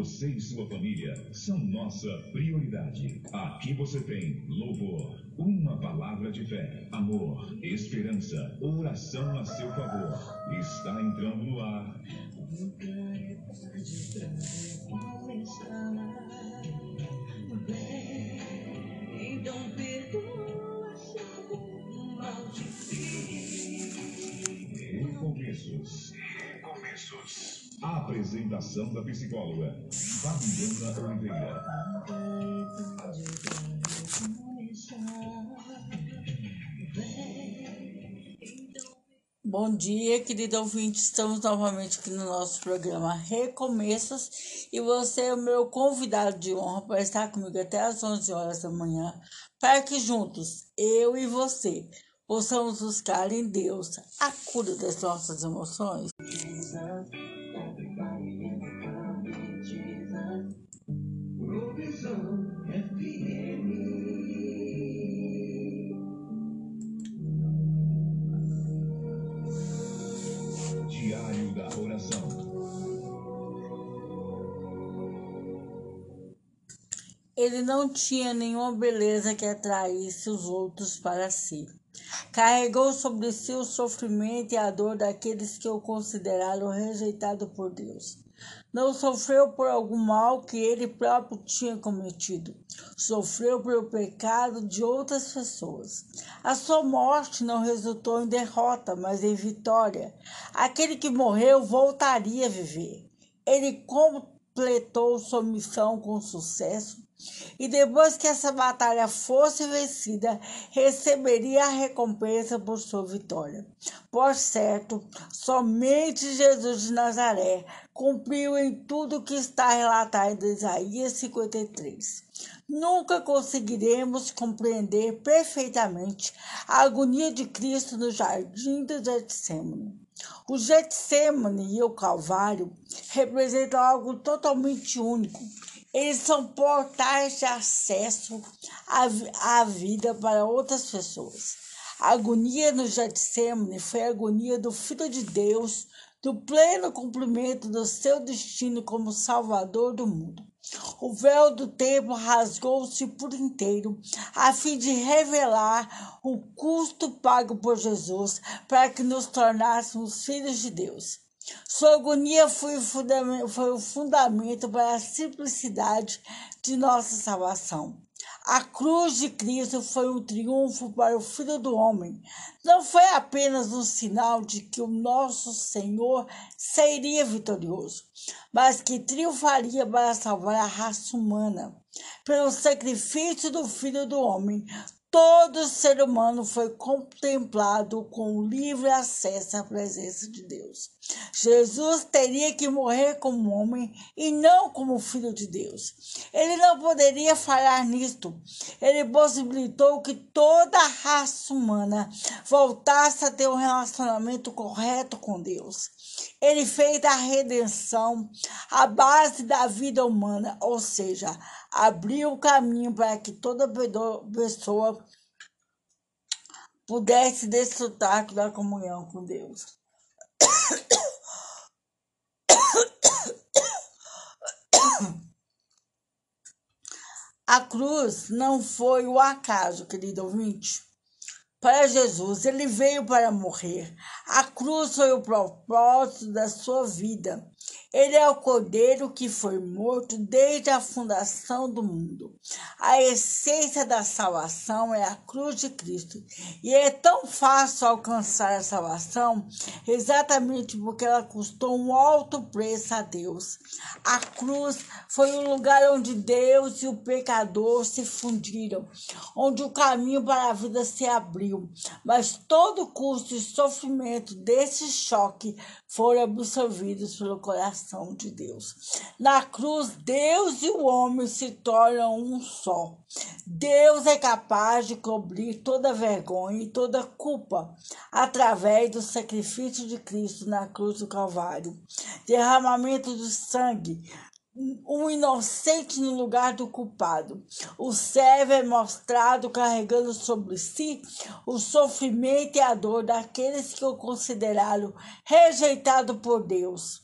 Você e sua família são nossa prioridade. Aqui você tem louvor, uma palavra de fé, amor, esperança, oração a seu favor. Está entrando no ar. Então perdoa Recomeços. Recomeços. Apresentação da psicóloga Fabiana Oliveira. Bom dia, querido ouvinte. Estamos novamente aqui no nosso programa Recomeços e você é o meu convidado de honra para estar comigo até às 11 horas da manhã, para que juntos, eu e você, possamos buscar em Deus a cura das nossas emoções. Diário da Oração. Ele não tinha nenhuma beleza que atraísse os outros para si. Carregou sobre si o sofrimento e a dor daqueles que o consideraram rejeitado por Deus. Não sofreu por algum mal que ele próprio tinha cometido. Sofreu pelo pecado de outras pessoas. A sua morte não resultou em derrota, mas em vitória. Aquele que morreu voltaria a viver. Ele completou sua missão com sucesso e depois que essa batalha fosse vencida, receberia a recompensa por sua vitória. Por certo, somente Jesus de Nazaré cumpriu em tudo que está relatado em Isaías 53. Nunca conseguiremos compreender perfeitamente a agonia de Cristo no jardim do Getsemane. O Getsemane e o Calvário representam algo totalmente único eles são portais de acesso à, à vida para outras pessoas. A agonia no Getsemane foi a agonia do Filho de Deus, do pleno cumprimento do seu destino como Salvador do mundo. O véu do templo rasgou-se por inteiro, a fim de revelar o custo pago por Jesus para que nos tornássemos filhos de Deus. Sua agonia foi o, fundamento, foi o fundamento para a simplicidade de nossa salvação. A cruz de Cristo foi um triunfo para o Filho do Homem. Não foi apenas um sinal de que o nosso Senhor seria vitorioso, mas que triunfaria para salvar a raça humana. Pelo sacrifício do Filho do Homem, todo ser humano foi contemplado com livre acesso à presença de Deus. Jesus teria que morrer como homem e não como filho de Deus. Ele não poderia falhar nisto. Ele possibilitou que toda a raça humana voltasse a ter um relacionamento correto com Deus. Ele fez a redenção a base da vida humana, ou seja, abriu o caminho para que toda pessoa pudesse desfrutar da comunhão com Deus. A cruz não foi o acaso, querido ouvinte. Para Jesus, ele veio para morrer. A cruz foi o propósito da sua vida. Ele é o cordeiro que foi morto desde a fundação do mundo. A essência da salvação é a cruz de Cristo. E é tão fácil alcançar a salvação exatamente porque ela custou um alto preço a Deus. A cruz foi o lugar onde Deus e o pecador se fundiram, onde o caminho para a vida se abriu. Mas todo o custo e sofrimento desse choque foram absorvidos pelo coração de Deus. Na cruz, Deus e o homem se tornam um só. Deus é capaz de cobrir toda vergonha e toda culpa através do sacrifício de Cristo na cruz do Calvário. Derramamento do sangue um inocente no lugar do culpado. O servo é mostrado carregando sobre si o sofrimento e a dor daqueles que o consideraram rejeitado por Deus.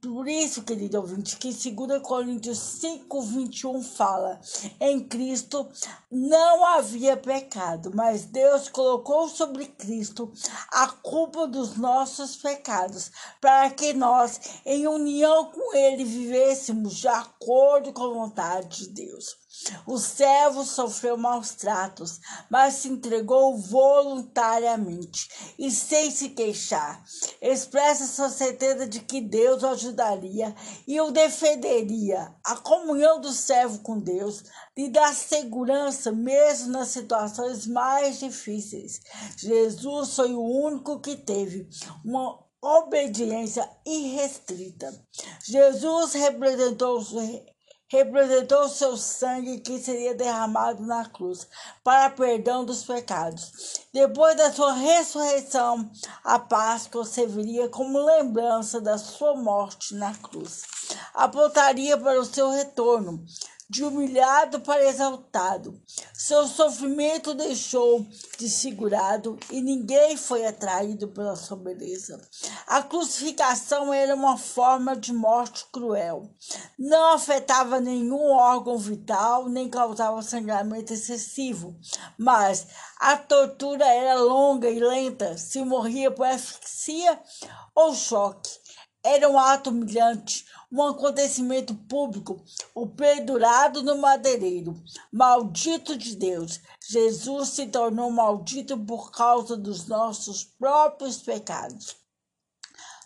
Por isso, querido ouvinte, que 2 Coríntios 5, 21 fala: em Cristo não havia pecado, mas Deus colocou sobre Cristo a culpa dos nossos pecados, para que nós, em união com Ele, vivêssemos de acordo com a vontade de Deus. O servo sofreu maus tratos, mas se entregou voluntariamente e sem se queixar. Expressa sua certeza de que Deus o ajudaria e o defenderia. A comunhão do servo com Deus lhe dá segurança mesmo nas situações mais difíceis. Jesus foi o único que teve uma obediência irrestrita. Jesus representou representou o seu sangue que seria derramado na cruz para perdão dos pecados. Depois da sua ressurreição, a Páscoa serviria como lembrança da sua morte na cruz. Apontaria para o seu retorno, de humilhado para exaltado. Seu sofrimento deixou desfigurado e ninguém foi atraído pela sua beleza. A crucificação era uma forma de morte cruel. Não afetava nenhum órgão vital, nem causava sangramento excessivo, mas a tortura era longa e lenta, se morria por asfixia ou choque. Era um ato humilhante, um acontecimento público, o pendurado no madeireiro. Maldito de Deus, Jesus se tornou maldito por causa dos nossos próprios pecados.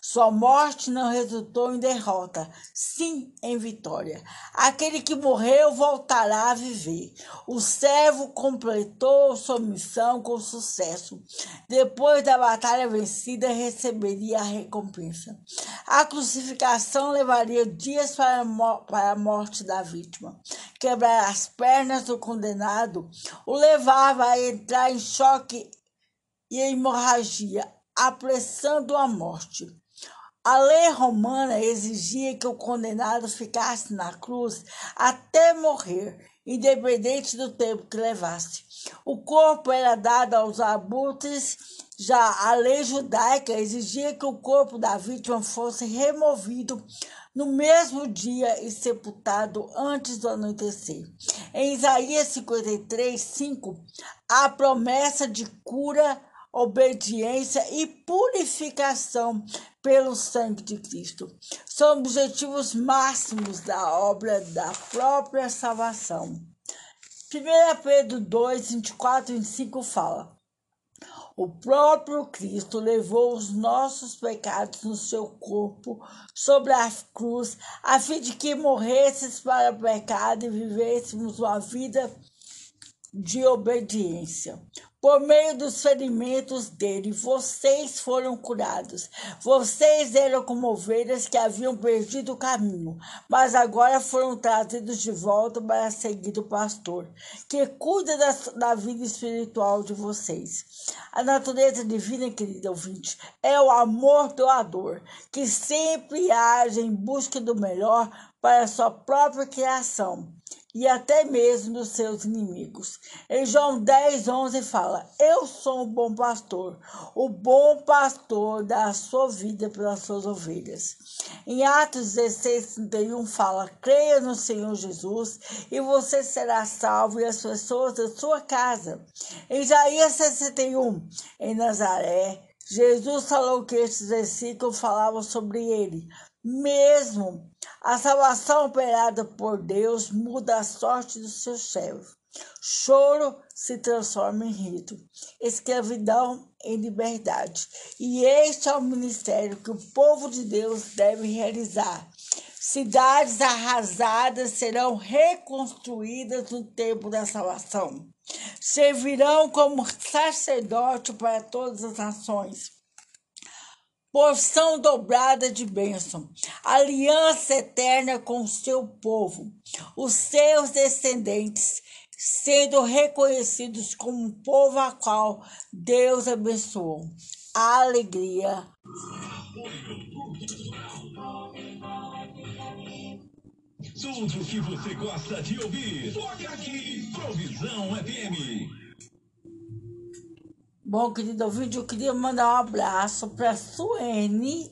Sua morte não resultou em derrota, sim em vitória. Aquele que morreu voltará a viver. O servo completou sua missão com sucesso. Depois da batalha vencida, receberia a recompensa. A crucificação levaria dias para a morte da vítima. Quebrar as pernas do condenado o levava a entrar em choque e hemorragia, apressando a morte. A lei romana exigia que o condenado ficasse na cruz até morrer, independente do tempo que levasse. O corpo era dado aos abutres, já a lei judaica exigia que o corpo da vítima fosse removido no mesmo dia e sepultado antes do anoitecer. Em Isaías 53, 5, a promessa de cura obediência e purificação pelo sangue de Cristo. São objetivos máximos da obra da própria salvação. 1 Pedro 2, 24 e 25 fala: O próprio Cristo levou os nossos pecados no seu corpo sobre a cruz, a fim de que morresses para o pecado e vivêssemos uma vida de obediência. Por meio dos ferimentos dele, vocês foram curados. Vocês eram como ovelhas que haviam perdido o caminho, mas agora foram trazidos de volta para seguir o pastor, que cuida da, da vida espiritual de vocês. A natureza divina, querido ouvinte, é o amor doador, que sempre age em busca do melhor para a sua própria criação e até mesmo dos seus inimigos. Em João 10, 11 fala: Eu sou o bom pastor, o bom pastor dá a sua vida pelas suas ovelhas. Em Atos 16, 31 fala: Creia no Senhor Jesus e você será salvo e as pessoas da sua casa. Em Isaías 61, em Nazaré, Jesus falou que esses versículos falavam sobre ele, mesmo a salvação operada por Deus muda a sorte dos seus servos. Choro se transforma em rito, escravidão em liberdade. E este é o ministério que o povo de Deus deve realizar. Cidades arrasadas serão reconstruídas no tempo da salvação. Servirão como sacerdote para todas as nações porção dobrada de bênção, aliança eterna com o seu povo, os seus descendentes, sendo reconhecidos como um povo a qual Deus abençoou. A alegria. Tudo que você gosta de ouvir, aqui, Provisão FM. Bom, querido ouvinte, eu queria mandar um abraço para Suene,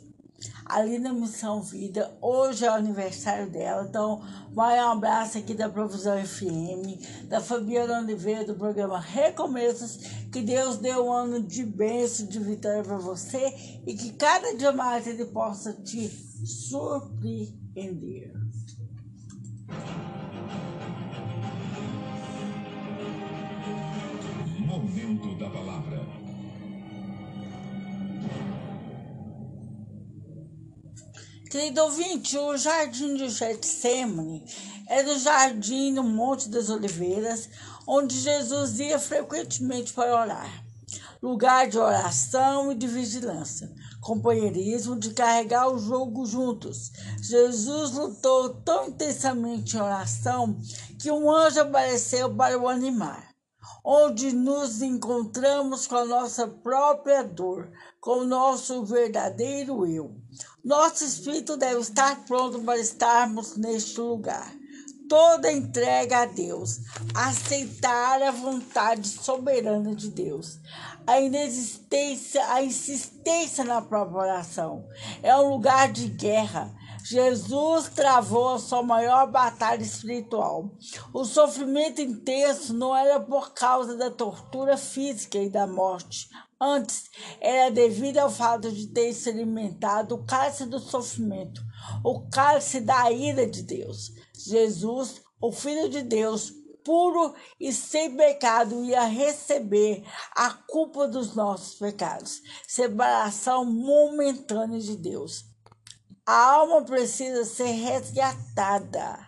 ali na Missão Vida. Hoje é o aniversário dela, então vai um abraço aqui da Provisão FM, da Fabiana Oliveira, do programa Recomeços. Que Deus dê um ano de bênção, de vitória para você e que cada dia mais Ele possa te surpreender. Momento da palavra. Querido ouvinte, o Jardim de Getsemane é do Jardim no Monte das Oliveiras, onde Jesus ia frequentemente para orar. Lugar de oração e de vigilância, companheirismo de carregar o jogo juntos. Jesus lutou tão intensamente em oração que um anjo apareceu para o animar onde nos encontramos com a nossa própria dor, com o nosso verdadeiro eu. Nosso espírito deve estar pronto para estarmos neste lugar. Toda entrega a Deus, aceitar a vontade soberana de Deus, a inexistência, a insistência na própria oração. É um lugar de guerra Jesus travou a sua maior batalha espiritual. O sofrimento intenso não era por causa da tortura física e da morte. Antes, era devido ao fato de ter experimentado o cálice do sofrimento, o cálice da ira de Deus. Jesus, o Filho de Deus, puro e sem pecado, ia receber a culpa dos nossos pecados, separação momentânea de Deus. A alma precisa ser resgatada,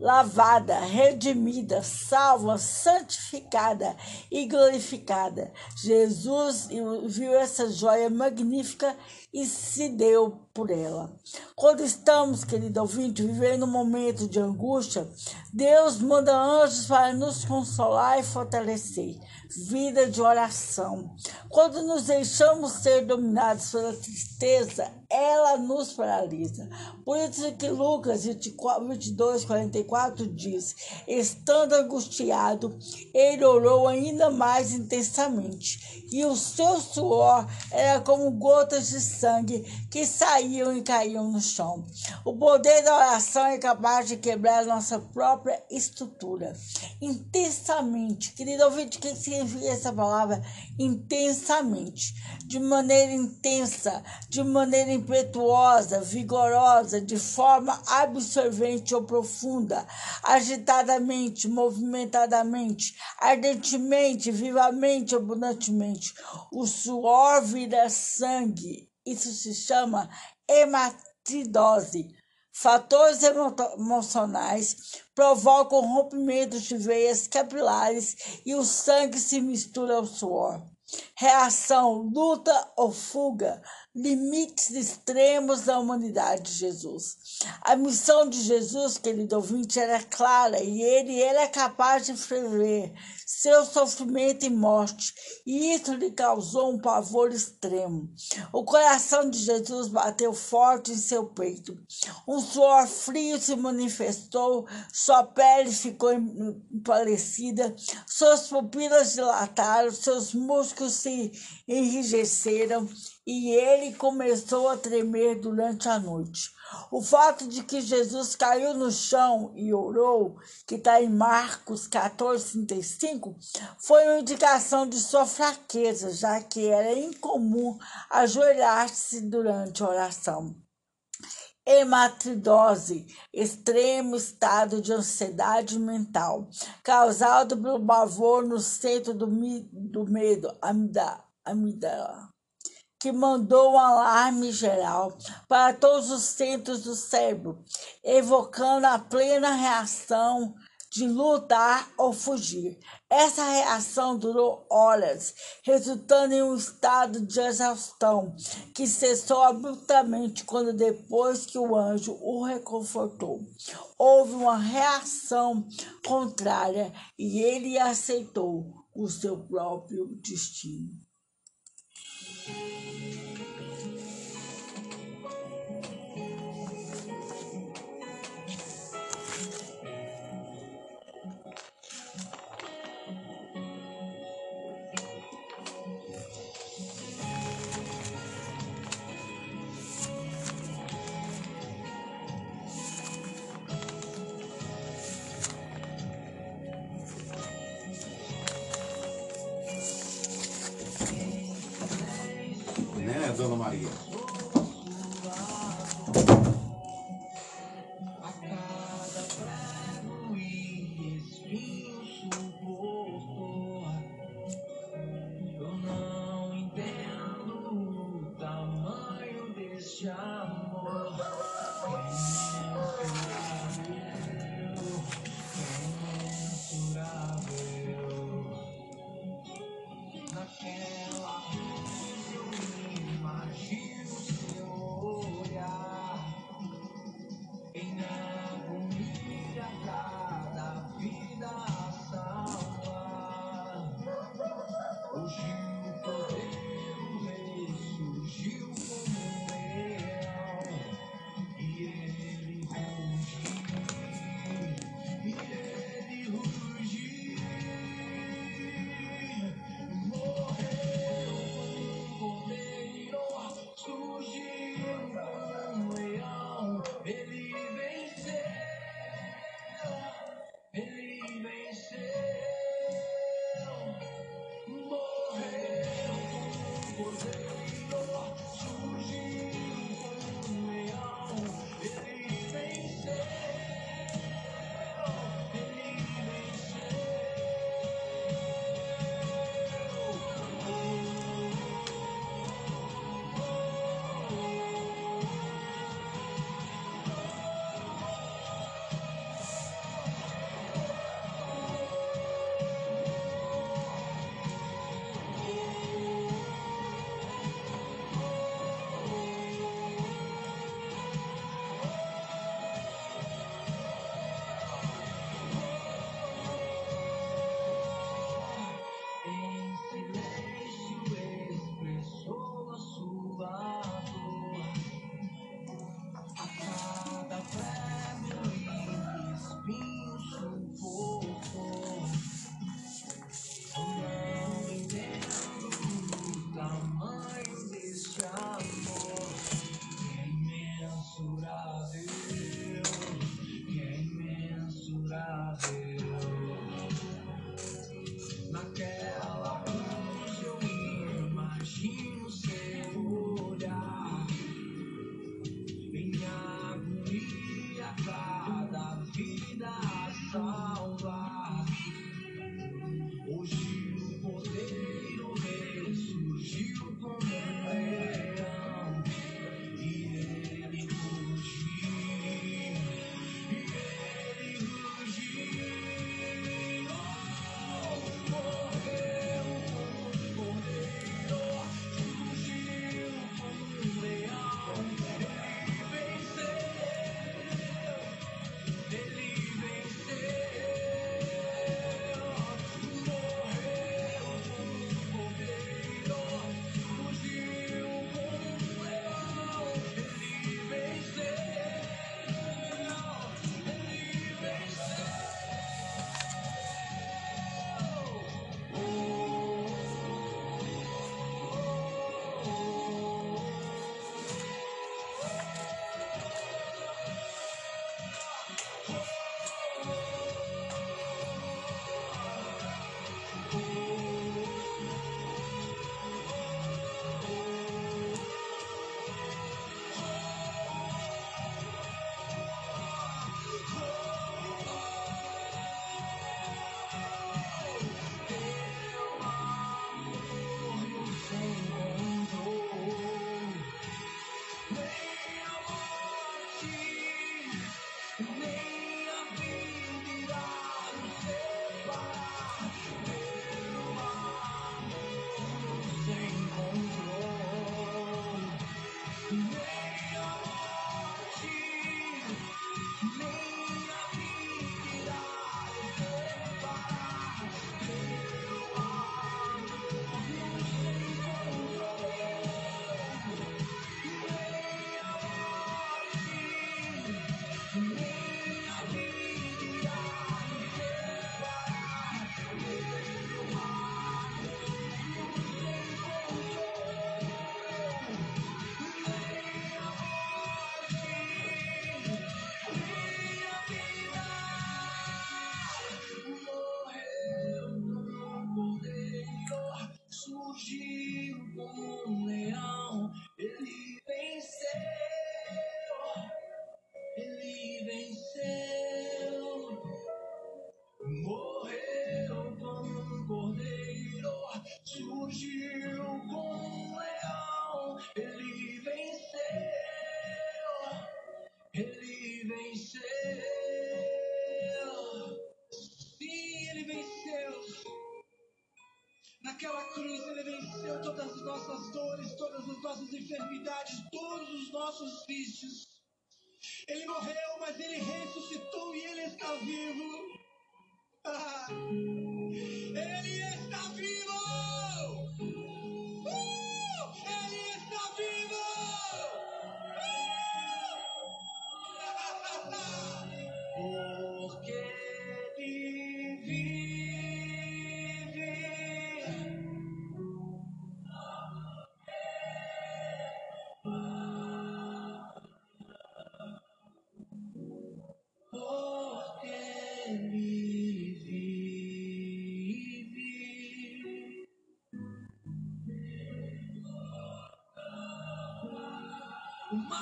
lavada, redimida, salva, santificada e glorificada. Jesus viu essa joia magnífica e se deu por ela. Quando estamos, querido ouvinte, vivendo um momento de angústia, Deus manda anjos para nos consolar e fortalecer. Vida de oração. Quando nos deixamos ser dominados pela tristeza, ela nos paralisa. Por isso que Lucas 24, 22, 44 diz: Estando angustiado, ele orou ainda mais intensamente, e o seu suor era como gotas de sangue que saíam e caíam no chão. O poder da oração é capaz de quebrar nossa própria estrutura. Intensamente, querido ouvinte, o que significa essa palavra? Intensamente, de maneira intensa, de maneira impetuosa, vigorosa, de forma absorvente ou profunda, agitadamente, movimentadamente, ardentemente, vivamente, abundantemente. O suor vira sangue. Isso se chama hematidose. Fatores emocionais provocam rompimentos de veias capilares e o sangue se mistura ao suor. Reação, luta ou fuga limites extremos da humanidade de Jesus. A missão de Jesus, querido ouvinte, era clara e ele era capaz de prever seu sofrimento e morte, e isso lhe causou um pavor extremo. O coração de Jesus bateu forte em seu peito. Um suor frio se manifestou, sua pele ficou empalecida, suas pupilas dilataram, seus músculos se enrijeceram e ele começou a tremer durante a noite. O fato de que Jesus caiu no chão e orou, que está em Marcos 14, 35, foi uma indicação de sua fraqueza, já que era incomum ajoelhar-se durante a oração. Hematidose, extremo estado de ansiedade mental, causado pelo pavor no centro do, do medo, amígdala que mandou um alarme geral para todos os centros do cérebro, evocando a plena reação de lutar ou fugir. Essa reação durou horas, resultando em um estado de exaustão que cessou abruptamente quando depois que o anjo o reconfortou. Houve uma reação contrária e ele aceitou o seu próprio destino. Música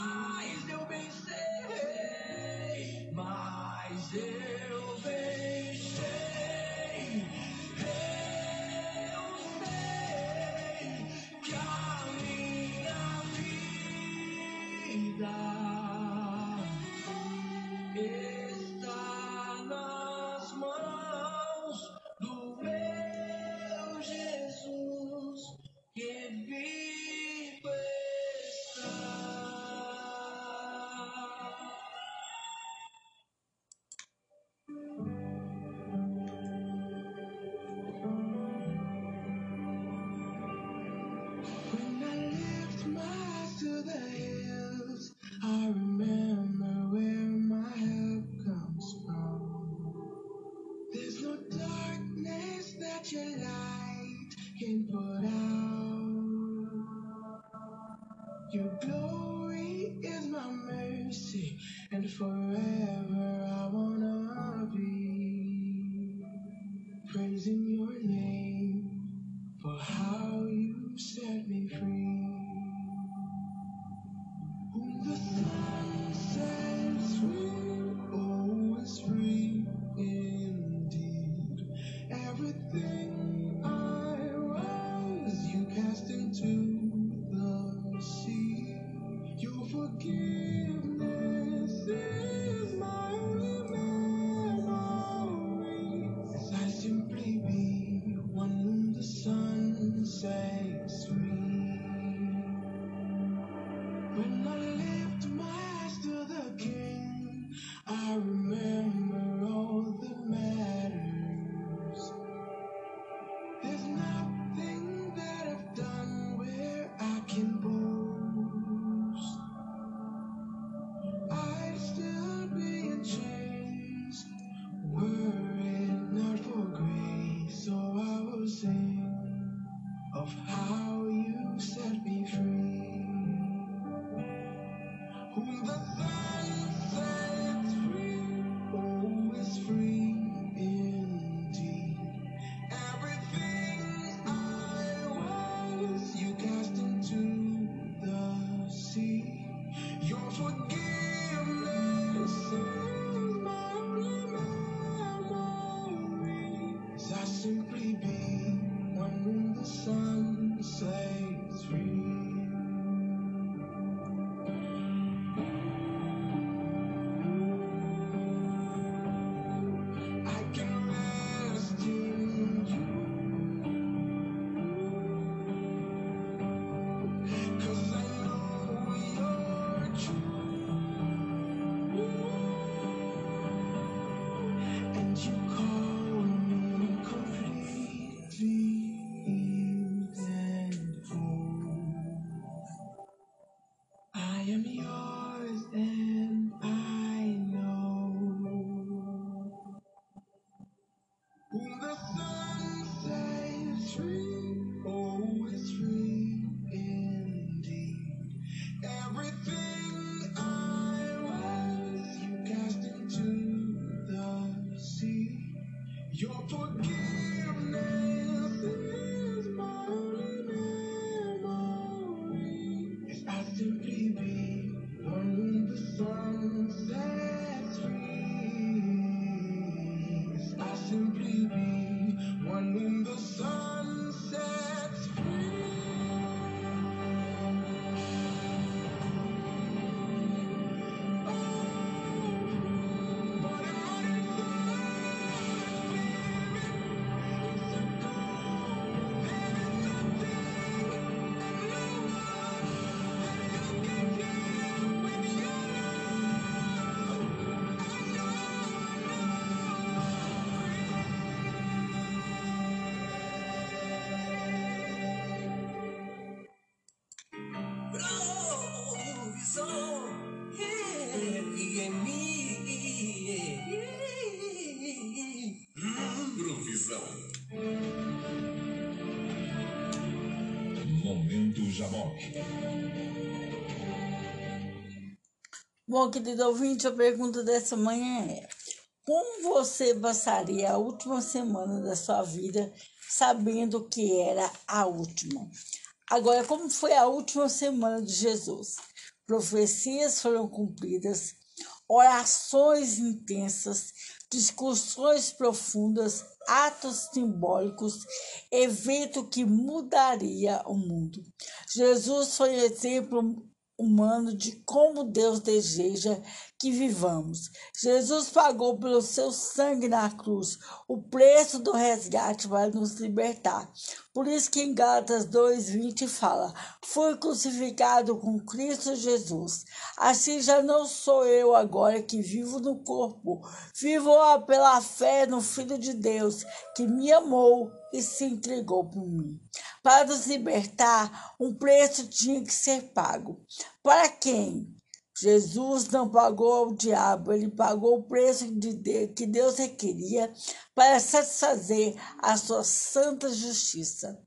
Mas eu vencerei, mas eu Bom, querido ouvinte, a pergunta dessa manhã é: Como você passaria a última semana da sua vida sabendo que era a última? Agora, como foi a última semana de Jesus? Profecias foram cumpridas, orações intensas, discussões profundas, atos simbólicos, evento que mudaria o mundo. Jesus foi exemplo humano de como Deus deseja que vivamos. Jesus pagou pelo seu sangue na cruz o preço do resgate para nos libertar. Por isso que em Gálatas 2:20 fala: "Fui crucificado com Cristo Jesus. Assim já não sou eu agora que vivo no corpo, vivo pela fé no Filho de Deus, que me amou e se entregou por mim. Para nos libertar, um preço tinha que ser pago. Para quem? Jesus não pagou ao diabo, ele pagou o preço de Deus, que Deus requeria para satisfazer a sua santa justiça.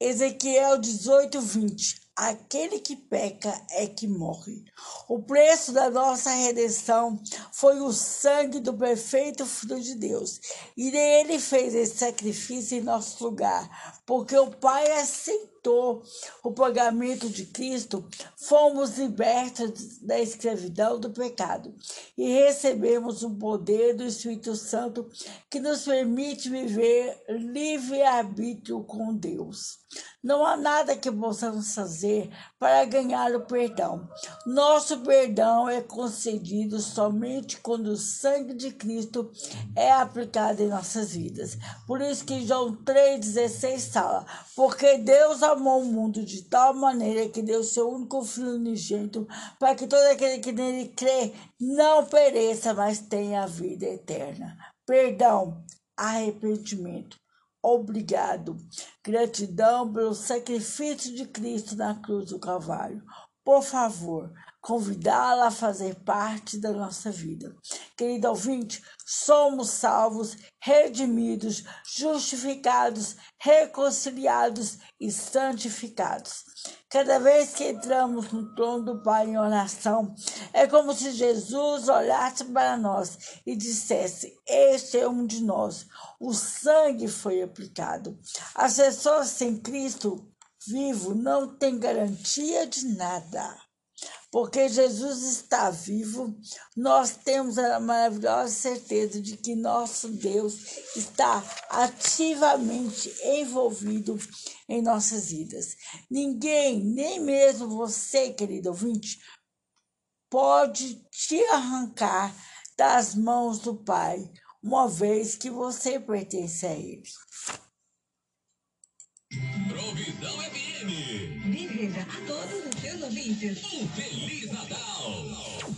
Ezequiel 18, 20. Aquele que peca é que morre. O preço da nossa redenção foi o sangue do perfeito Filho de Deus. E ele fez esse sacrifício em nosso lugar, porque o Pai aceitou o pagamento de Cristo, fomos libertos da escravidão do pecado e recebemos o poder do Espírito Santo que nos permite viver livre-arbítrio com Deus. Não há nada que possamos fazer para ganhar o perdão. Nosso perdão é concedido somente quando o sangue de Cristo é aplicado em nossas vidas. Por isso que João 3,16 fala: Porque Deus amou o mundo de tal maneira que deu seu único filho unigênito, para que todo aquele que nele crê não pereça, mas tenha a vida eterna. Perdão, arrependimento obrigado. Gratidão pelo sacrifício de Cristo na cruz do Calvário. Por favor, convidá-la a fazer parte da nossa vida. Querido ouvinte, somos salvos, redimidos, justificados, reconciliados e santificados. Cada vez que entramos no trono do Pai em oração, é como se Jesus olhasse para nós e dissesse: Este é um de nós. O sangue foi aplicado. As pessoas sem Cristo vivo não têm garantia de nada porque Jesus está vivo, nós temos a maravilhosa certeza de que nosso Deus está ativamente envolvido em nossas vidas. Ninguém, nem mesmo você, querido ouvinte, pode te arrancar das mãos do Pai, uma vez que você pertence a Ele. Provisão FM. Deseja a todos os seus ouvintes um Feliz Natal.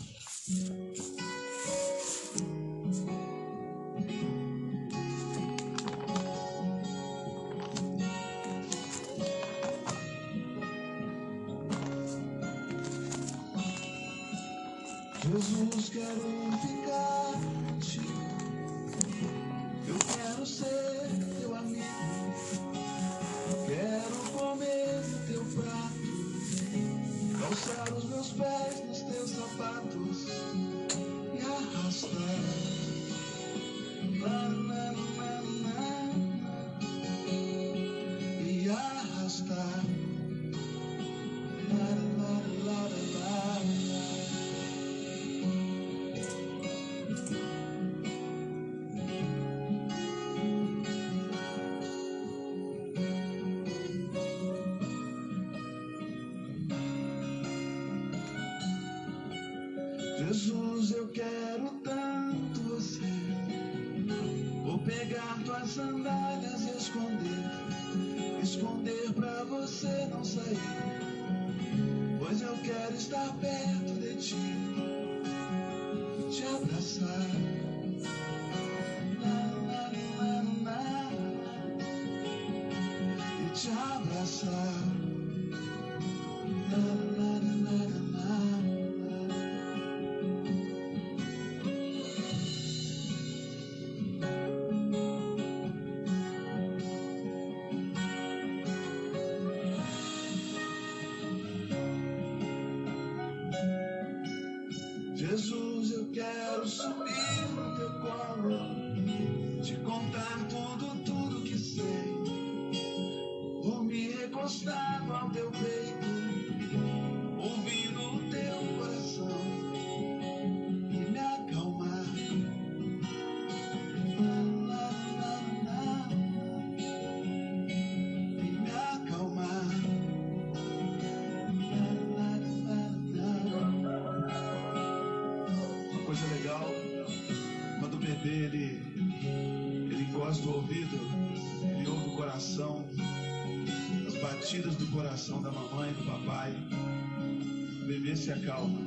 se acalma.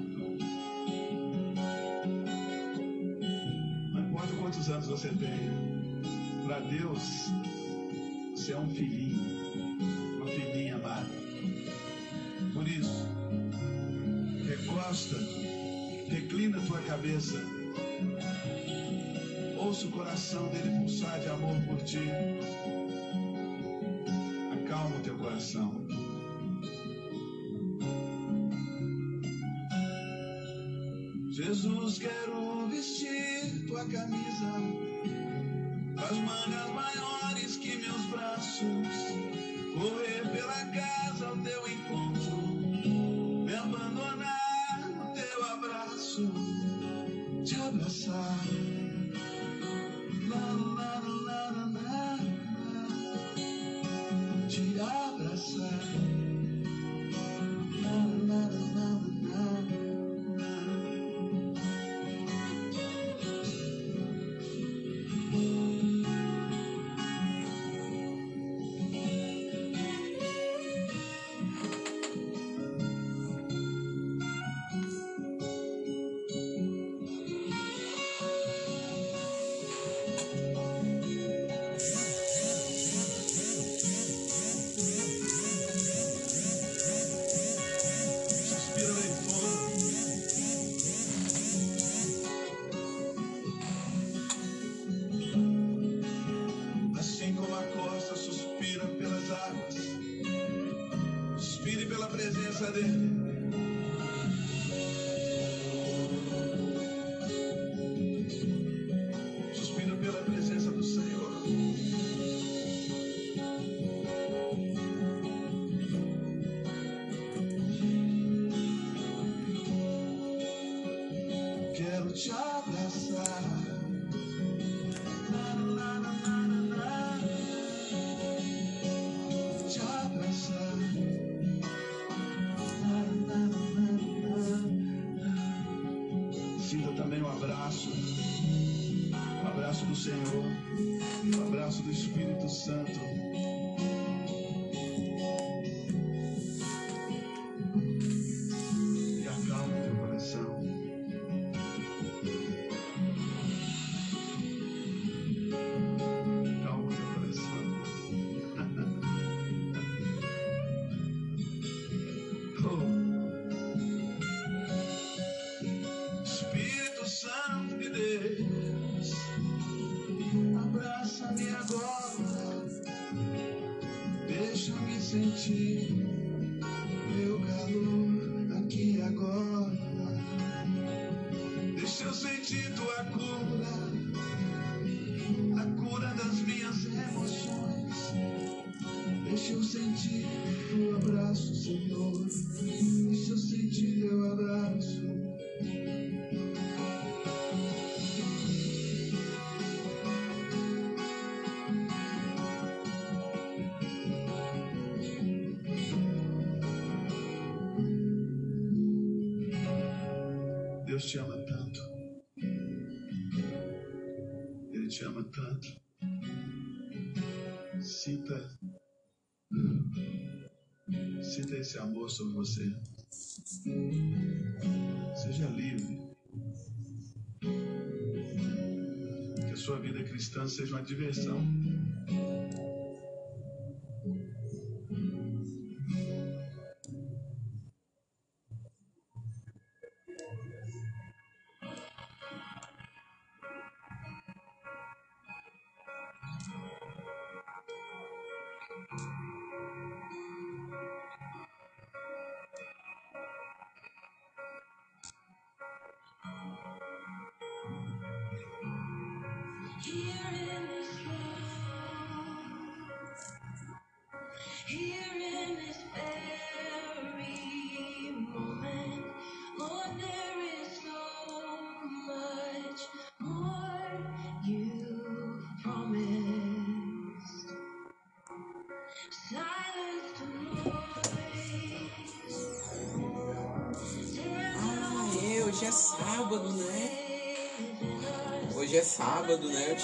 Não importa quantos anos você tem, para Deus, você é um filhinho, uma filhinha amada. Por isso, recosta, reclina tua cabeça, ouça o coração dele pulsar de amor por ti. Acalma o teu coração. quero vestir tua camisa. Ele te ama tanto. Ele te ama tanto. Sinta. Sinta esse amor sobre você. Seja livre. Que a sua vida cristã seja uma diversão.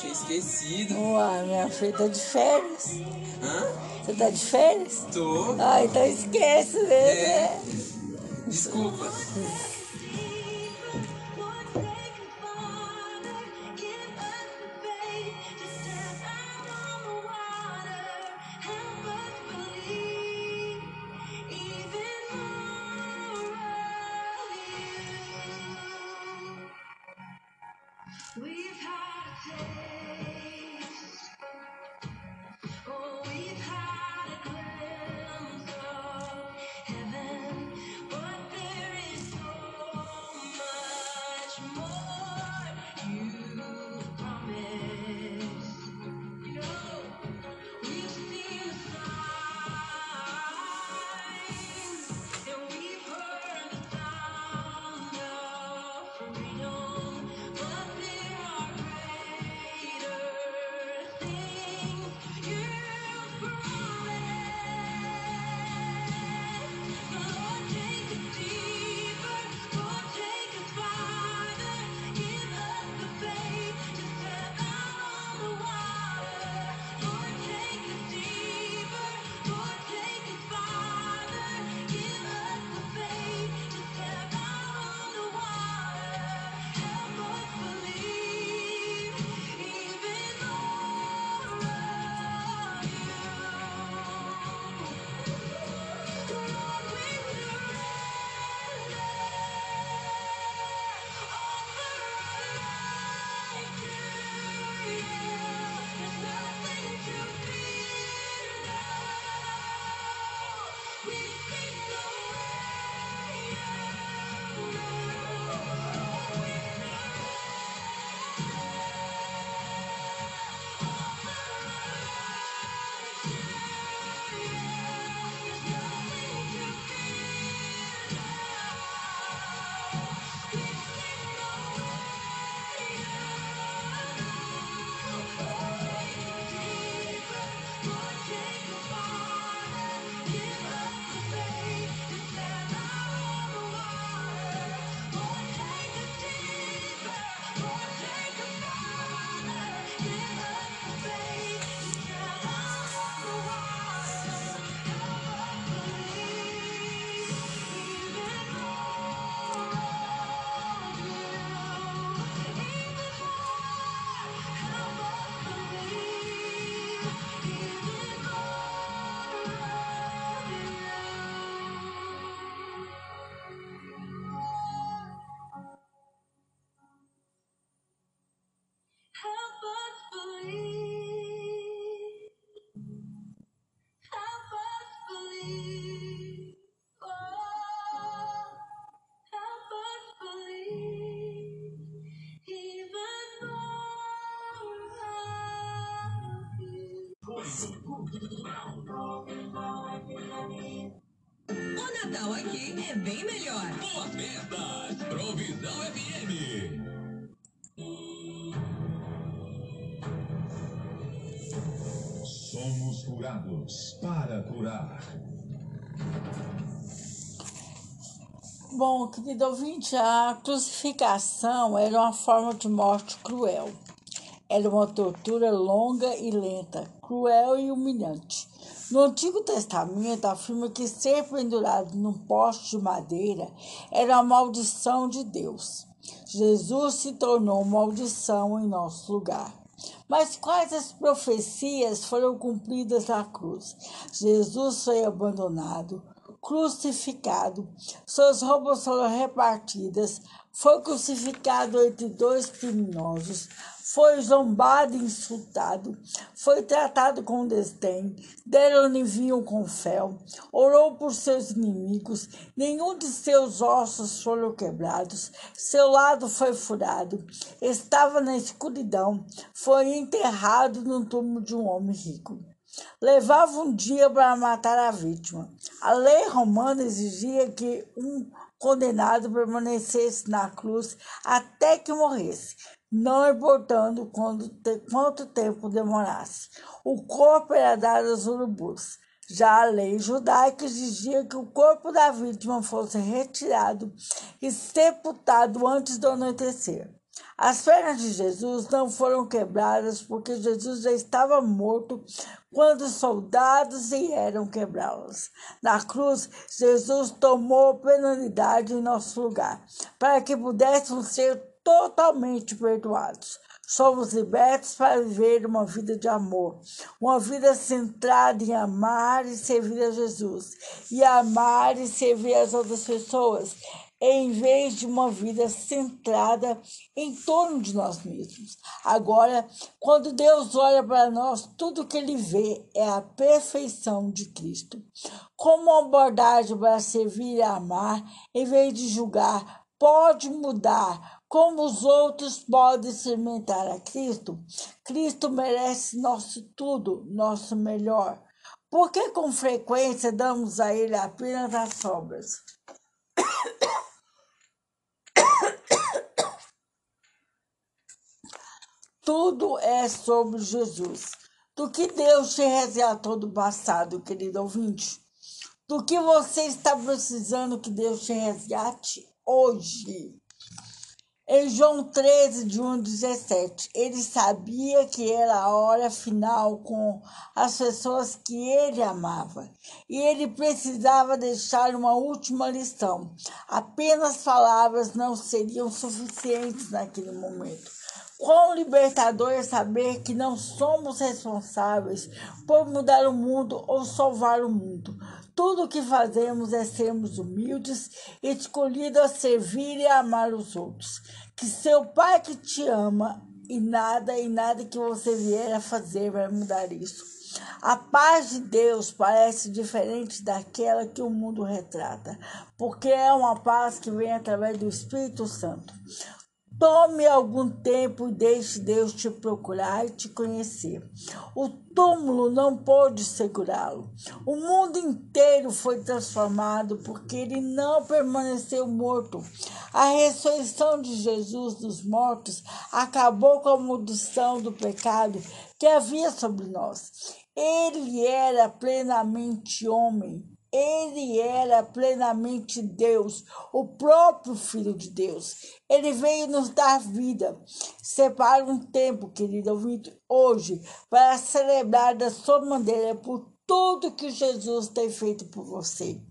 Tinha esquecido. Uai, minha filha tá de férias. Hã? Você tá de férias? Tô. Ah, então esquece É. né? Desculpa. Natal aqui é bem melhor. Boas festas, Provisão FM. Somos curados para curar. Bom, querido ouvinte, a crucificação era uma forma de morte cruel. Era uma tortura longa e lenta, cruel e humilhante. No Antigo Testamento afirma que ser pendurado num poste de madeira era a maldição de Deus. Jesus se tornou maldição em nosso lugar. Mas quais as profecias foram cumpridas na cruz? Jesus foi abandonado, crucificado, suas roupas foram repartidas, foi crucificado entre dois criminosos, foi zombado e insultado, foi tratado com desdém, deram-lhe vinho com fel, orou por seus inimigos, nenhum de seus ossos foram quebrados, seu lado foi furado, estava na escuridão, foi enterrado no túmulo de um homem rico. Levava um dia para matar a vítima. A lei romana exigia que um condenado permanecesse na cruz até que morresse, não importando quando, quanto tempo demorasse. O corpo era dado aos urubus. Já a lei judaica exigia que o corpo da vítima fosse retirado e sepultado antes do anoitecer. As pernas de Jesus não foram quebradas porque Jesus já estava morto quando os soldados vieram quebrá-las. Na cruz, Jesus tomou penalidade em nosso lugar, para que pudéssemos ser totalmente perdoados. Somos libertos para viver uma vida de amor, uma vida centrada em amar e servir a Jesus, e amar e servir as outras pessoas, em vez de uma vida centrada em torno de nós mesmos. Agora, quando Deus olha para nós, tudo que ele vê é a perfeição de Cristo. Como uma abordagem para servir e amar, em vez de julgar, pode mudar como os outros podem experimentar a Cristo. Cristo merece nosso tudo, nosso melhor. Por que com frequência damos a Ele apenas as sobras? Tudo é sobre Jesus. Do que Deus te resgatou do passado, querido ouvinte? Do que você está precisando que Deus te resgate hoje? Em João 13, de 1 a 17, ele sabia que era a hora final com as pessoas que ele amava. E ele precisava deixar uma última lição. Apenas palavras não seriam suficientes naquele momento. Quão libertador é saber que não somos responsáveis por mudar o mundo ou salvar o mundo. Tudo o que fazemos é sermos humildes, escolhidos a servir e amar os outros. Que seu Pai que te ama e nada e nada que você vier a fazer vai mudar isso. A paz de Deus parece diferente daquela que o mundo retrata, porque é uma paz que vem através do Espírito Santo. Tome algum tempo e deixe Deus te procurar e te conhecer. O túmulo não pôde segurá-lo. O mundo inteiro foi transformado porque ele não permaneceu morto. A ressurreição de Jesus dos mortos acabou com a maldição do pecado que havia sobre nós. Ele era plenamente homem. Ele era plenamente Deus, o próprio Filho de Deus. Ele veio nos dar vida. Separa um tempo, querido ouvinte, hoje, para celebrar da sua maneira por tudo que Jesus tem feito por você.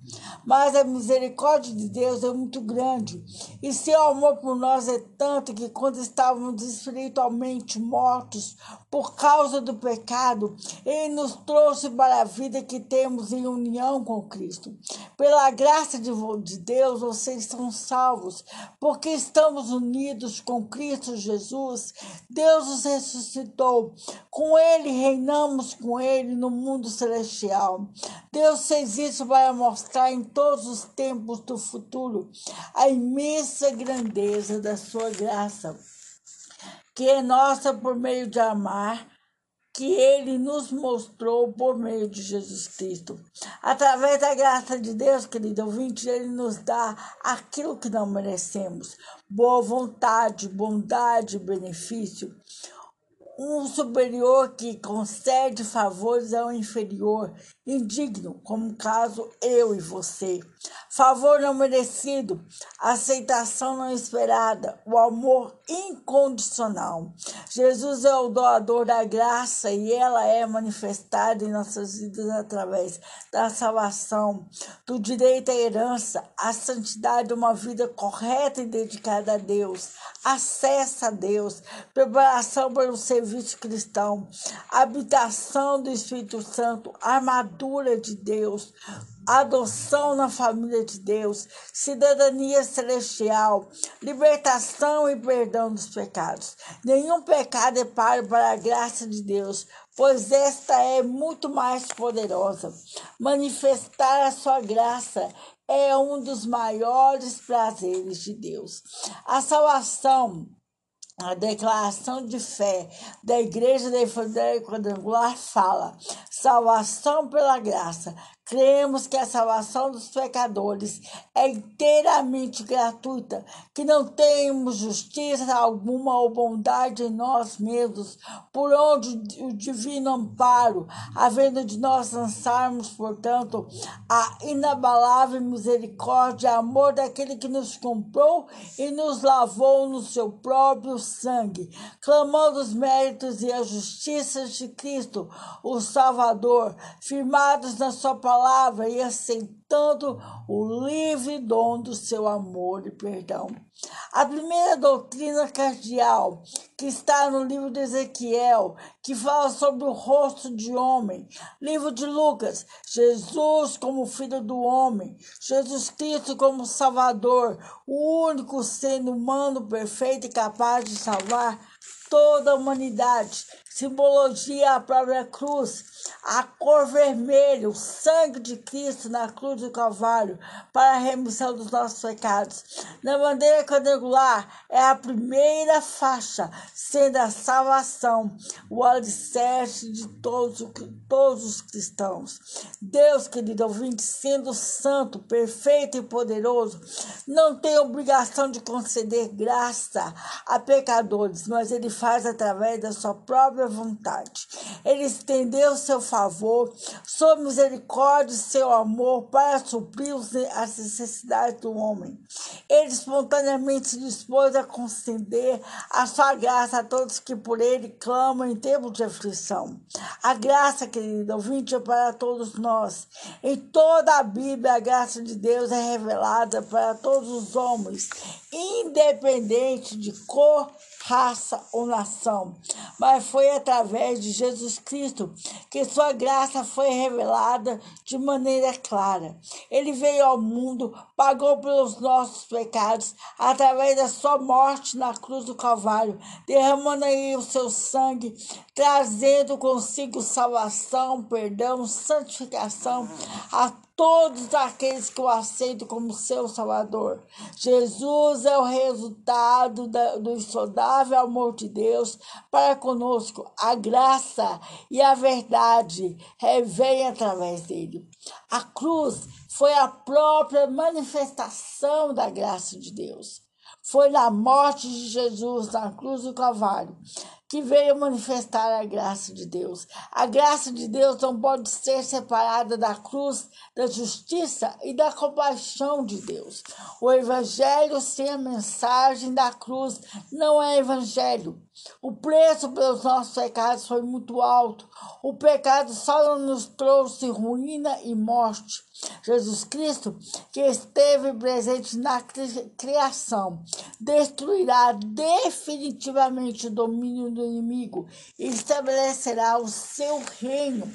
Mas a misericórdia de Deus é muito grande. E seu amor por nós é tanto que quando estávamos espiritualmente mortos por causa do pecado, ele nos trouxe para a vida que temos em união com Cristo. Pela graça de de Deus, vocês são salvos, porque estamos unidos com Cristo Jesus. Deus os ressuscitou. Com ele reinamos com ele no mundo celestial. Deus fez isso para mostrar em todos os tempos do futuro. A imensa grandeza da sua graça, que é nossa por meio de amar, que ele nos mostrou por meio de Jesus Cristo. Através da graça de Deus, querido ouvinte, ele nos dá aquilo que não merecemos: boa vontade, bondade, benefício. Um superior que concede favores ao inferior, indigno, como caso eu e você. Favor não merecido, aceitação não esperada, o amor incondicional. Jesus é o doador da graça e ela é manifestada em nossas vidas através da salvação, do direito à herança, à santidade, uma vida correta e dedicada a Deus, acesso a Deus, preparação para o serviço cristão, habitação do Espírito Santo, armadura cobertura de Deus, adoção na família de Deus, cidadania celestial, libertação e perdão dos pecados. Nenhum pecado é páreo para a graça de Deus, pois esta é muito mais poderosa. Manifestar a sua graça é um dos maiores prazeres de Deus. A salvação a declaração de fé da Igreja da Evangélica Quadrangular fala: salvação pela graça. Cremos que a salvação dos pecadores é inteiramente gratuita, que não temos justiça alguma ou bondade em nós mesmos, por onde o divino amparo, havendo de nós lançarmos, portanto, a inabalável misericórdia e amor daquele que nos comprou e nos lavou no seu próprio sangue, clamando os méritos e a justiça de Cristo, o Salvador, firmados na sua palavra e aceitando o livre dom do seu amor e perdão. A primeira doutrina cardeal, que está no livro de Ezequiel, que fala sobre o rosto de homem, livro de Lucas, Jesus como filho do homem, Jesus Cristo como Salvador, o único sendo humano perfeito e capaz de salvar toda a humanidade. Simbologia a própria cruz, a cor vermelha, o sangue de Cristo na cruz do Calvário para a remissão dos nossos pecados. Na bandeira quadrangular é a primeira faixa, sendo a salvação, o alicerce de todos, todos os cristãos. Deus, querido ouvinte, sendo santo, perfeito e poderoso, não tem obrigação de conceder graça a pecadores, mas ele faz através da sua própria vontade. Ele estendeu seu favor, sua misericórdia e seu amor para suprir as necessidades do homem. Ele espontaneamente se dispôs a conceder a sua graça a todos que por ele clamam em tempo de aflição. A graça, querido ouvinte, é para todos nós. Em toda a Bíblia, a graça de Deus é revelada para todos os homens, independente de cor, raça ou nação, mas foi através de Jesus Cristo que sua graça foi revelada de maneira clara. Ele veio ao mundo, pagou pelos nossos pecados através da sua morte na cruz do Calvário, derramando aí o seu sangue, trazendo consigo salvação, perdão, santificação a todos aqueles que o aceitam como seu Salvador. Jesus é o resultado do insondável amor de Deus para conosco. A graça e a verdade vêm através dele. A cruz foi a própria manifestação da graça de Deus. Foi na morte de Jesus na cruz do Calvário que veio manifestar a graça de Deus. A graça de Deus não pode ser separada da cruz, da justiça e da compaixão de Deus. O evangelho sem a mensagem da cruz não é evangelho. O preço pelos nossos pecados foi muito alto. O pecado só nos trouxe ruína e morte. Jesus Cristo, que esteve presente na criação, destruirá definitivamente o domínio do inimigo e estabelecerá o seu reino.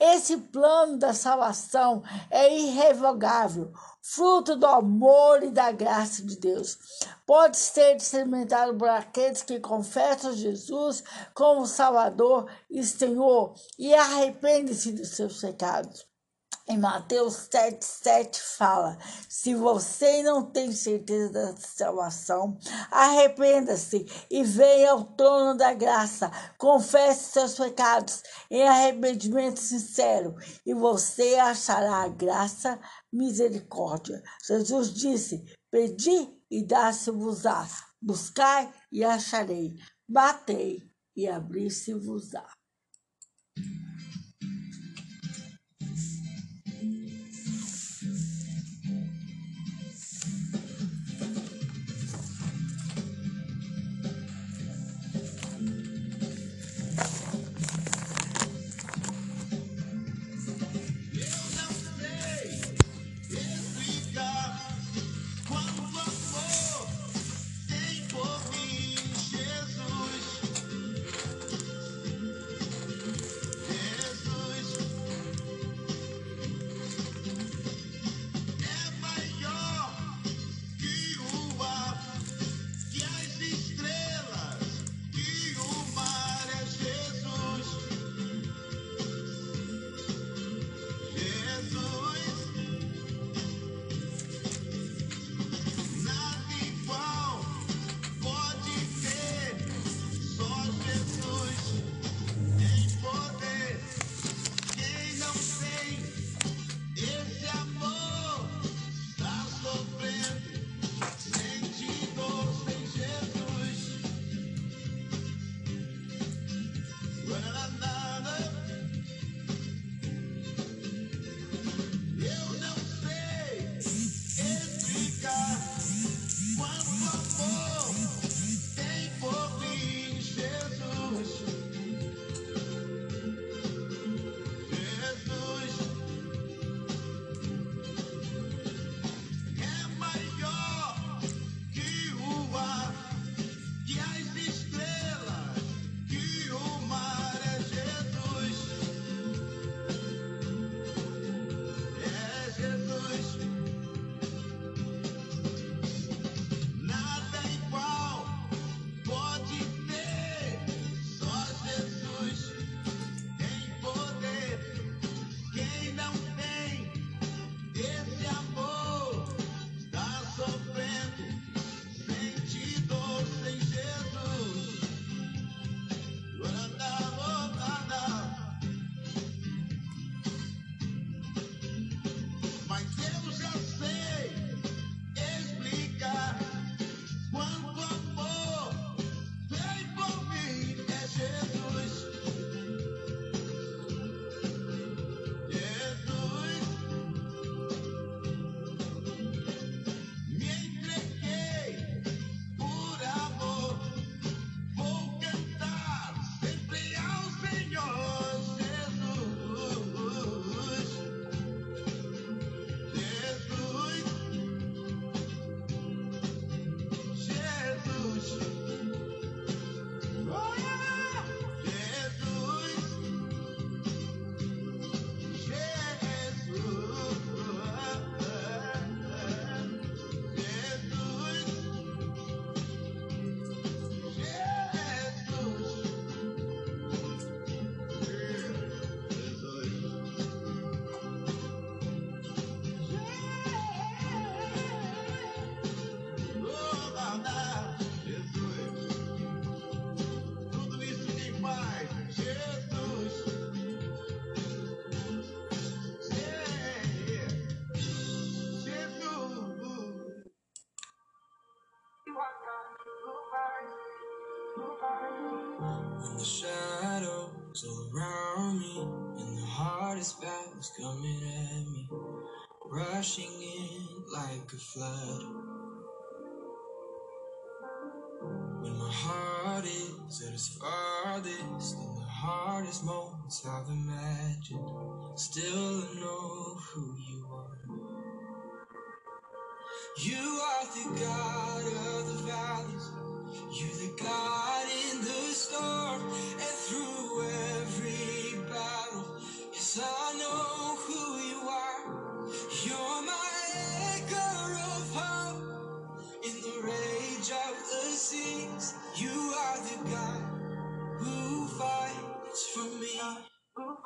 Esse plano da salvação é irrevogável, fruto do amor e da graça de Deus. Pode ser experimentado por aqueles que confessam Jesus como Salvador e Senhor e arrependem-se dos seus pecados. Em Mateus 7, 7 fala: se você não tem certeza da salvação, arrependa-se e venha ao trono da graça, confesse seus pecados em arrependimento sincero, e você achará graça, misericórdia. Jesus disse: Pedi e dá-se-vos-á, buscai e acharei, batei e abri-se-vos-á. Rushing in like a flood. When my heart is at its farthest, in the hardest moments I've imagined, still I know who you are. You are the God of the valleys. You're the God in the storm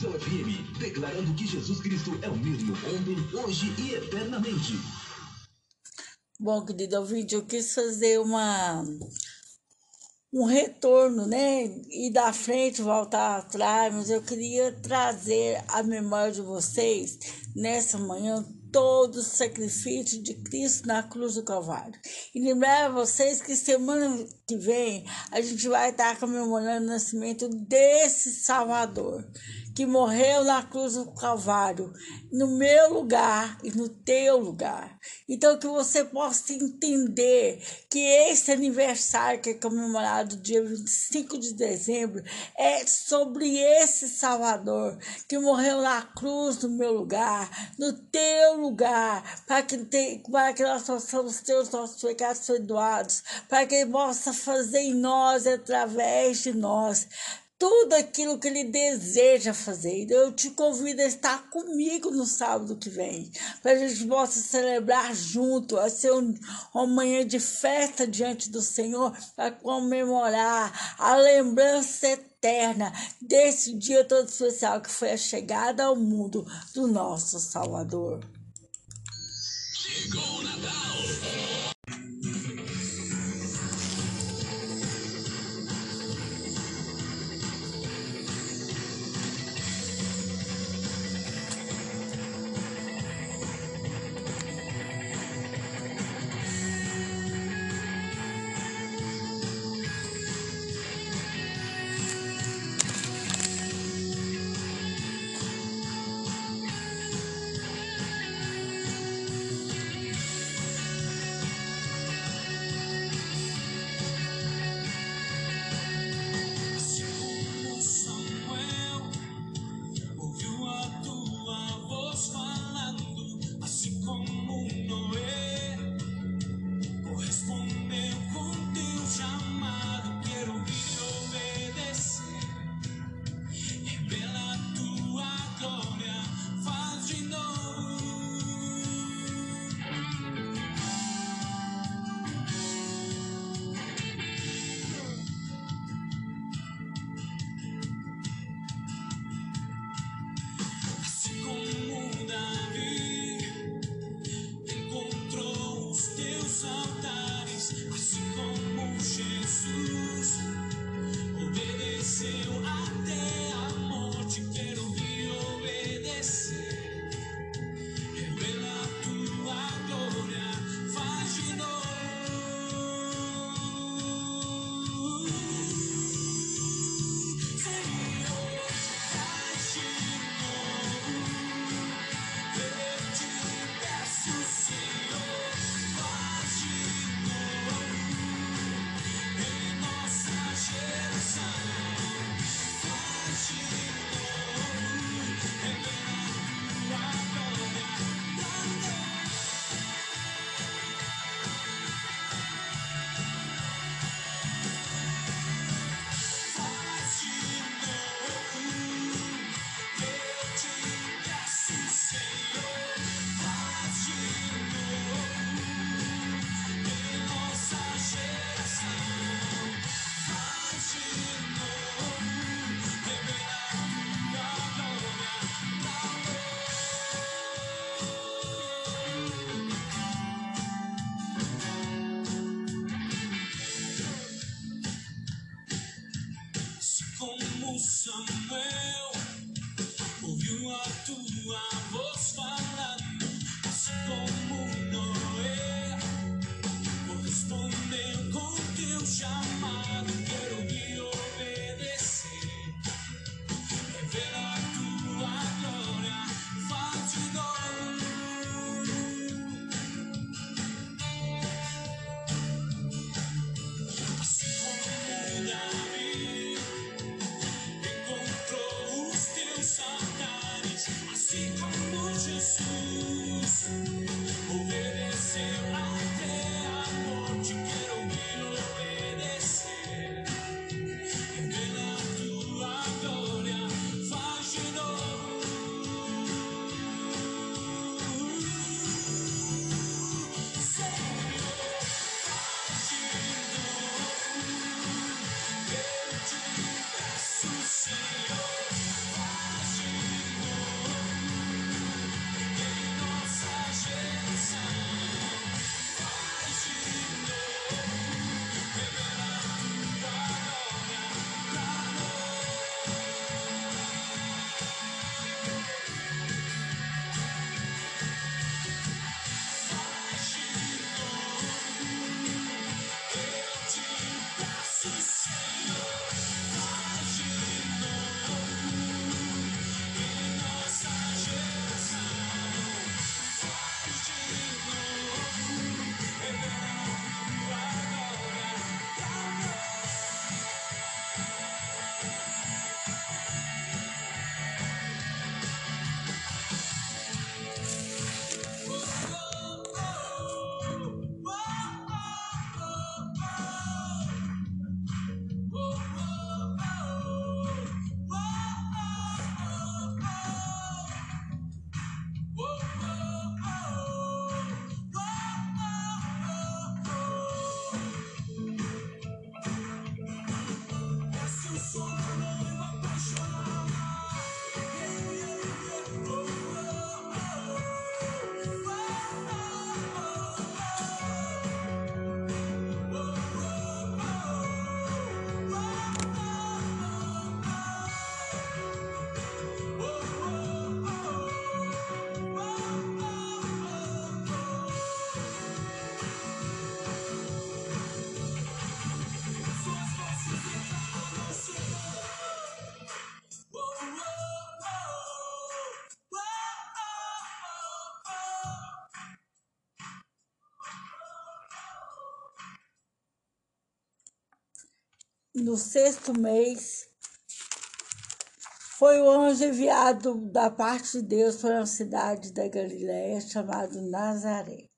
Provisão FM, declarando que Jesus Cristo é o mesmo ontem, hoje e eternamente. Bom, querido ouvinte, eu quis fazer uma um retorno, né? Ir da frente, voltar atrás, mas eu queria trazer à memória de vocês, nessa manhã, todo o sacrifício de Cristo na cruz do Calvário. E lembrar a vocês que semana que vem a gente vai estar comemorando o nascimento desse Salvador, que morreu na cruz do Calvário, no meu lugar e no teu lugar. Então, que você possa entender que esse aniversário que é comemorado dia 25 de dezembro é sobre esse Salvador que morreu na cruz no meu lugar, no teu lugar, para que, para que nós possamos ter os nossos pecados perdoados, para que Ele possa fazer em nós, através de nós, tudo aquilo que ele deseja fazer. Então, Eu te convido a estar comigo no sábado que vem, para a gente possa celebrar junto, a ser um- uma manhã de festa diante do Senhor, para comemorar a lembrança eterna desse dia todo especial que foi a chegada ao mundo do nosso Salvador. No sexto mês, foi o anjo enviado da parte de Deus para uma cidade da Galiléia chamada Nazaré.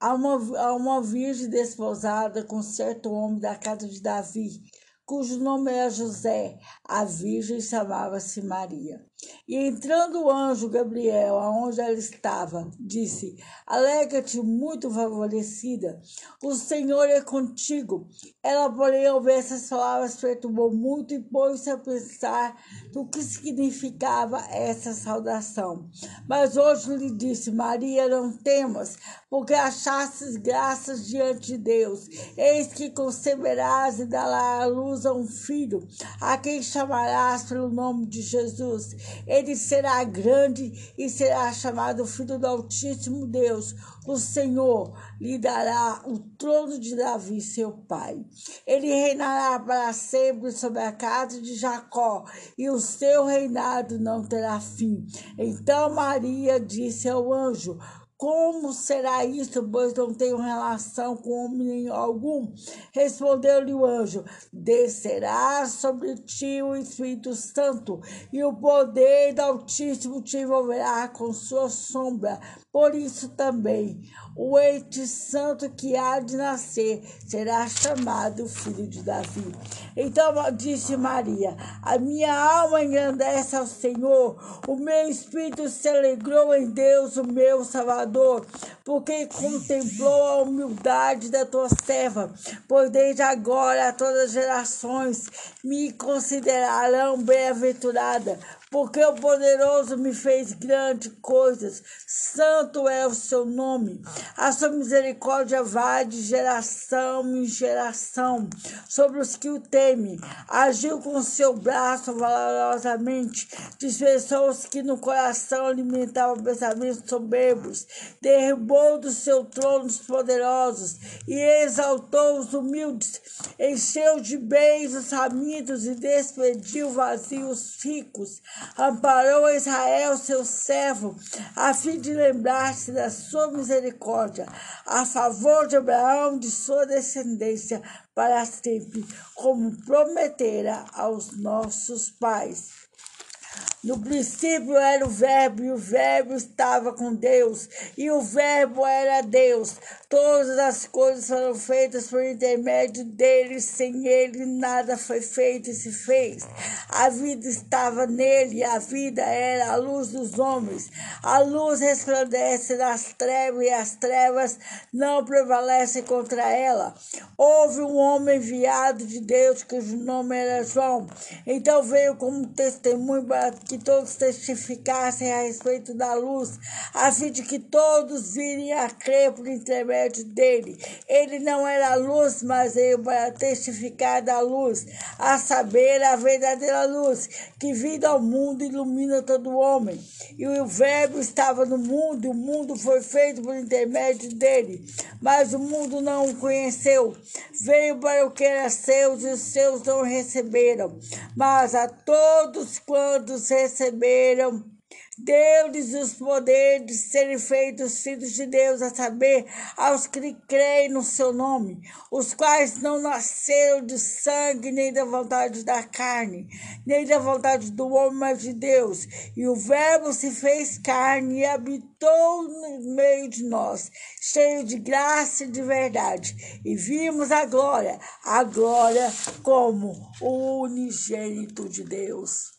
A uma, a uma virgem desposada com certo homem da casa de Davi, cujo nome era José. A virgem chamava-se Maria. E entrando o anjo Gabriel, aonde ela estava, disse: Alegra-te, muito favorecida, o Senhor é contigo. Ela, porém, ao ver essas palavras, perturbou muito e pôs-se a pensar no que significava essa saudação. Mas hoje lhe disse: Maria, não temas, porque achastes graças diante de Deus. Eis que conceberás e darás à luz a um filho, a quem chamarás pelo nome de Jesus. Ele será grande e será chamado Filho do Altíssimo Deus. O Senhor lhe dará o trono de Davi, seu pai. Ele reinará para sempre sobre a casa de Jacó, e o seu reinado não terá fim. Então Maria disse ao anjo: como será isso, pois não tenho relação com homem algum? Respondeu-lhe o anjo: Descerá sobre ti o Espírito Santo, e o poder do Altíssimo te envolverá com sua sombra. Por isso também o ente santo que há de nascer será chamado filho de Davi. Então disse Maria: A minha alma engrandece ao Senhor, o meu espírito se alegrou em Deus, o meu Salvador, porque contemplou a humildade da tua serva, pois desde agora todas as gerações me considerarão bem-aventurada, porque o poderoso me fez grandes coisas, santo é o seu nome. A sua misericórdia vai de geração em geração sobre os que o temem. Agiu com seu braço valorosamente, dispersou os que no coração alimentavam pensamentos soberbos, derrubou do seu trono os poderosos e exaltou os humildes, encheu de bens os famintos e despediu vazios os ricos amparou a Israel, seu servo, a fim de lembrar-se da sua misericórdia, a favor de Abraão, de sua descendência, para sempre, como prometera aos nossos pais. No princípio era o Verbo, e o Verbo estava com Deus, e o Verbo era Deus. Todas as coisas foram feitas por intermédio dele, sem ele nada foi feito e se fez. A vida estava nele, a vida era a luz dos homens. A luz resplandece nas trevas, e as trevas não prevalecem contra ela. Houve um homem enviado de Deus, cujo nome era João. Então veio como testemunho para que todos testificassem a respeito da luz, a fim de que todos virem a crer por intermédio dele. Ele não era luz, mas veio para testificar da luz, a saber, a verdadeira luz, que vindo ao mundo ilumina todo homem. E o Verbo estava no mundo, e o mundo foi feito por intermédio dele, mas o mundo não o conheceu. Veio para o que era seu, e os seus não receberam. Mas a todos quantos receberam, deu-lhes os poderes de serem feitos filhos de Deus, a saber, aos que creem no seu nome, os quais não nasceram de sangue, nem da vontade da carne, nem da vontade do homem, mas de Deus. E o Verbo se fez carne e habitou no meio de nós, cheio de graça e de verdade. E vimos a glória, a glória como o unigênito de Deus.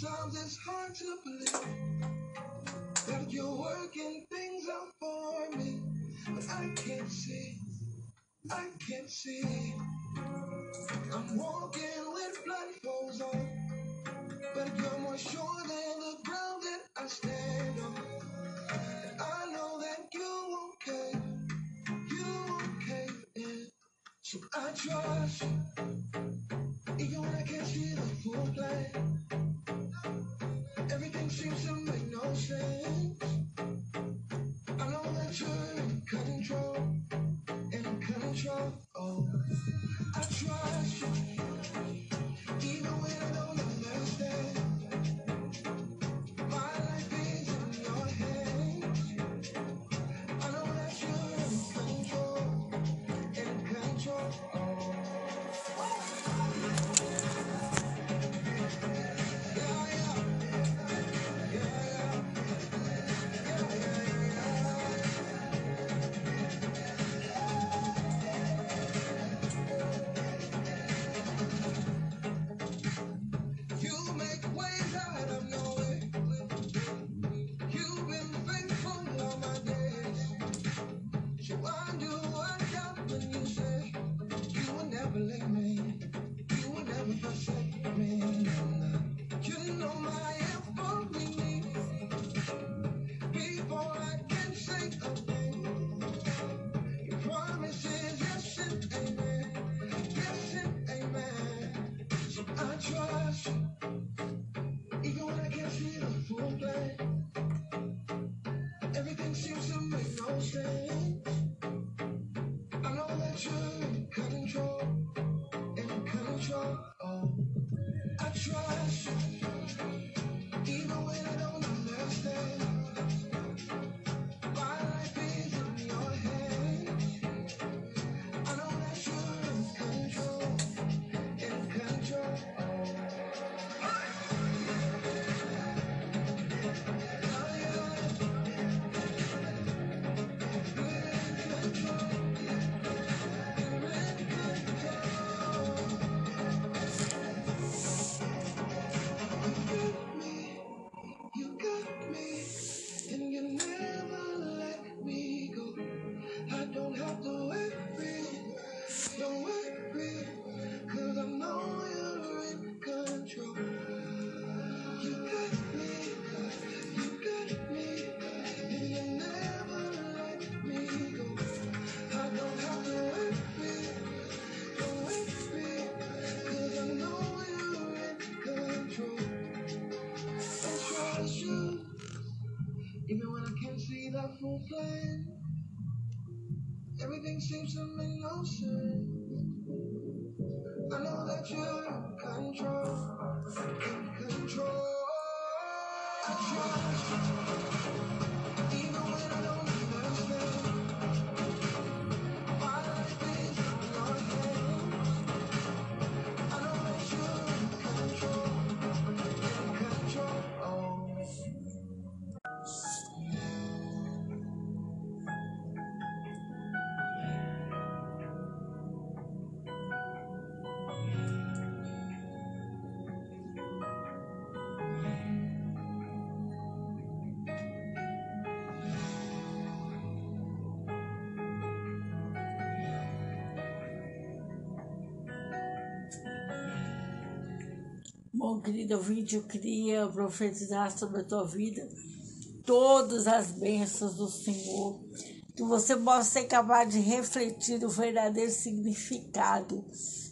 Sometimes it's hard to believe that you're working things out for me. But I can't see, I can't see. I'm walking with blindfolds on, but you're more sure than the ground that I stand on. And I know that you cave, you cave in. So I trust even when I can't see the full plan. Everything seems to make no sense. I know that you're in control. Oh, I trust you, Bom, querido ouvinte, eu queria profetizar sobre a tua vida todas as bênçãos do Senhor, que você possa ser capaz de refletir o verdadeiro significado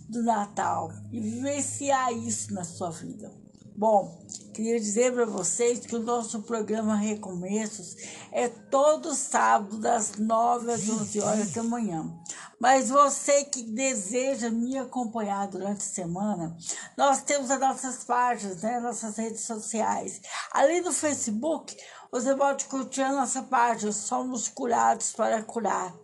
do Natal e vivenciar isso na sua vida. Bom, queria dizer para vocês que o nosso programa Recomeços é todo sábado, das 9 às 11 horas da manhã. Mas você que deseja me acompanhar durante a semana, nós temos as nossas páginas, né, nossas redes sociais. Ali no Facebook, você pode curtir a nossa página, Somos Curados para Curar.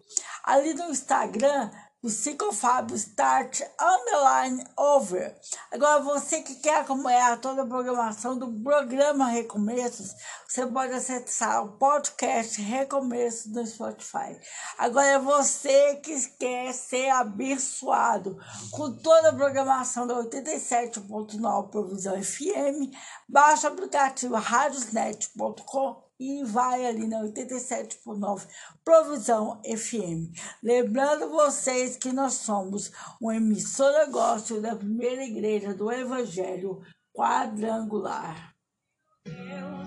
Ali no Instagram, o Psicofábio Start Underline Over. Agora, você que quer acompanhar toda a programação do programa Recomeços, você pode acessar o podcast Recomeços no Spotify. Agora, é você que quer ser abençoado com toda a programação da 87.9 Provisão FM, baixa o aplicativo radiosnet.com e vai ali na 87.9 Provisão FM. Lembrando vocês que nós somos uma emissora gospel da primeira igreja do Evangelho Quadrangular. Deus,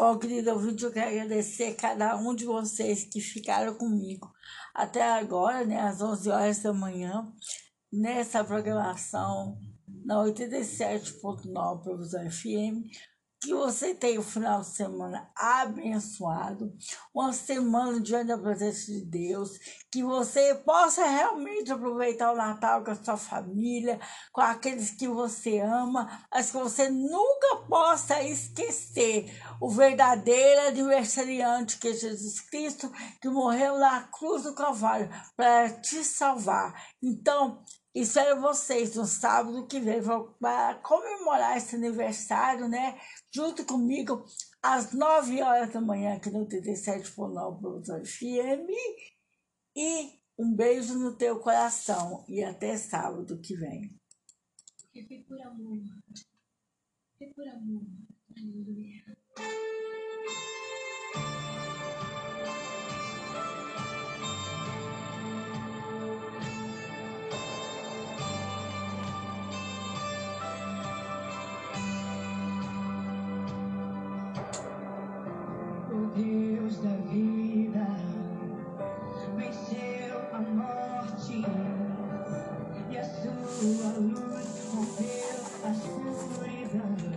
Bom, querido ouvinte, eu quero agradecer cada um de vocês que ficaram comigo até agora, né, às 11 horas da manhã, nessa programação na 87.9 Provisão FM. Que você tenha um final de semana abençoado, uma semana diante da presença de Deus, que você possa realmente aproveitar o Natal com a sua família, com aqueles que você ama, mas que você nunca possa esquecer o verdadeiro aniversariante que é Jesus Cristo, que morreu na cruz do Calvário para te salvar. Então, Espero vocês no sábado que vem para comemorar esse aniversário, né? Junto comigo, às 9 horas da manhã, aqui no 37.9 Produção FM. E um beijo no teu coração. E até sábado que vem. Foi por amor. Por amor. Aleluia. Sua luz rompeu a escuridão.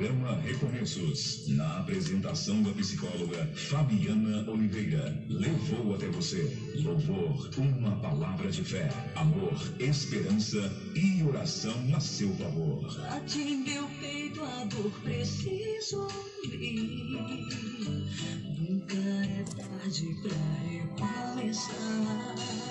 Programa Recomeços, na apresentação da psicóloga Fabiana Oliveira, levou até você louvor, uma palavra de fé, amor, esperança e oração a seu favor. Bate meu peito a dor, preciso ouvir.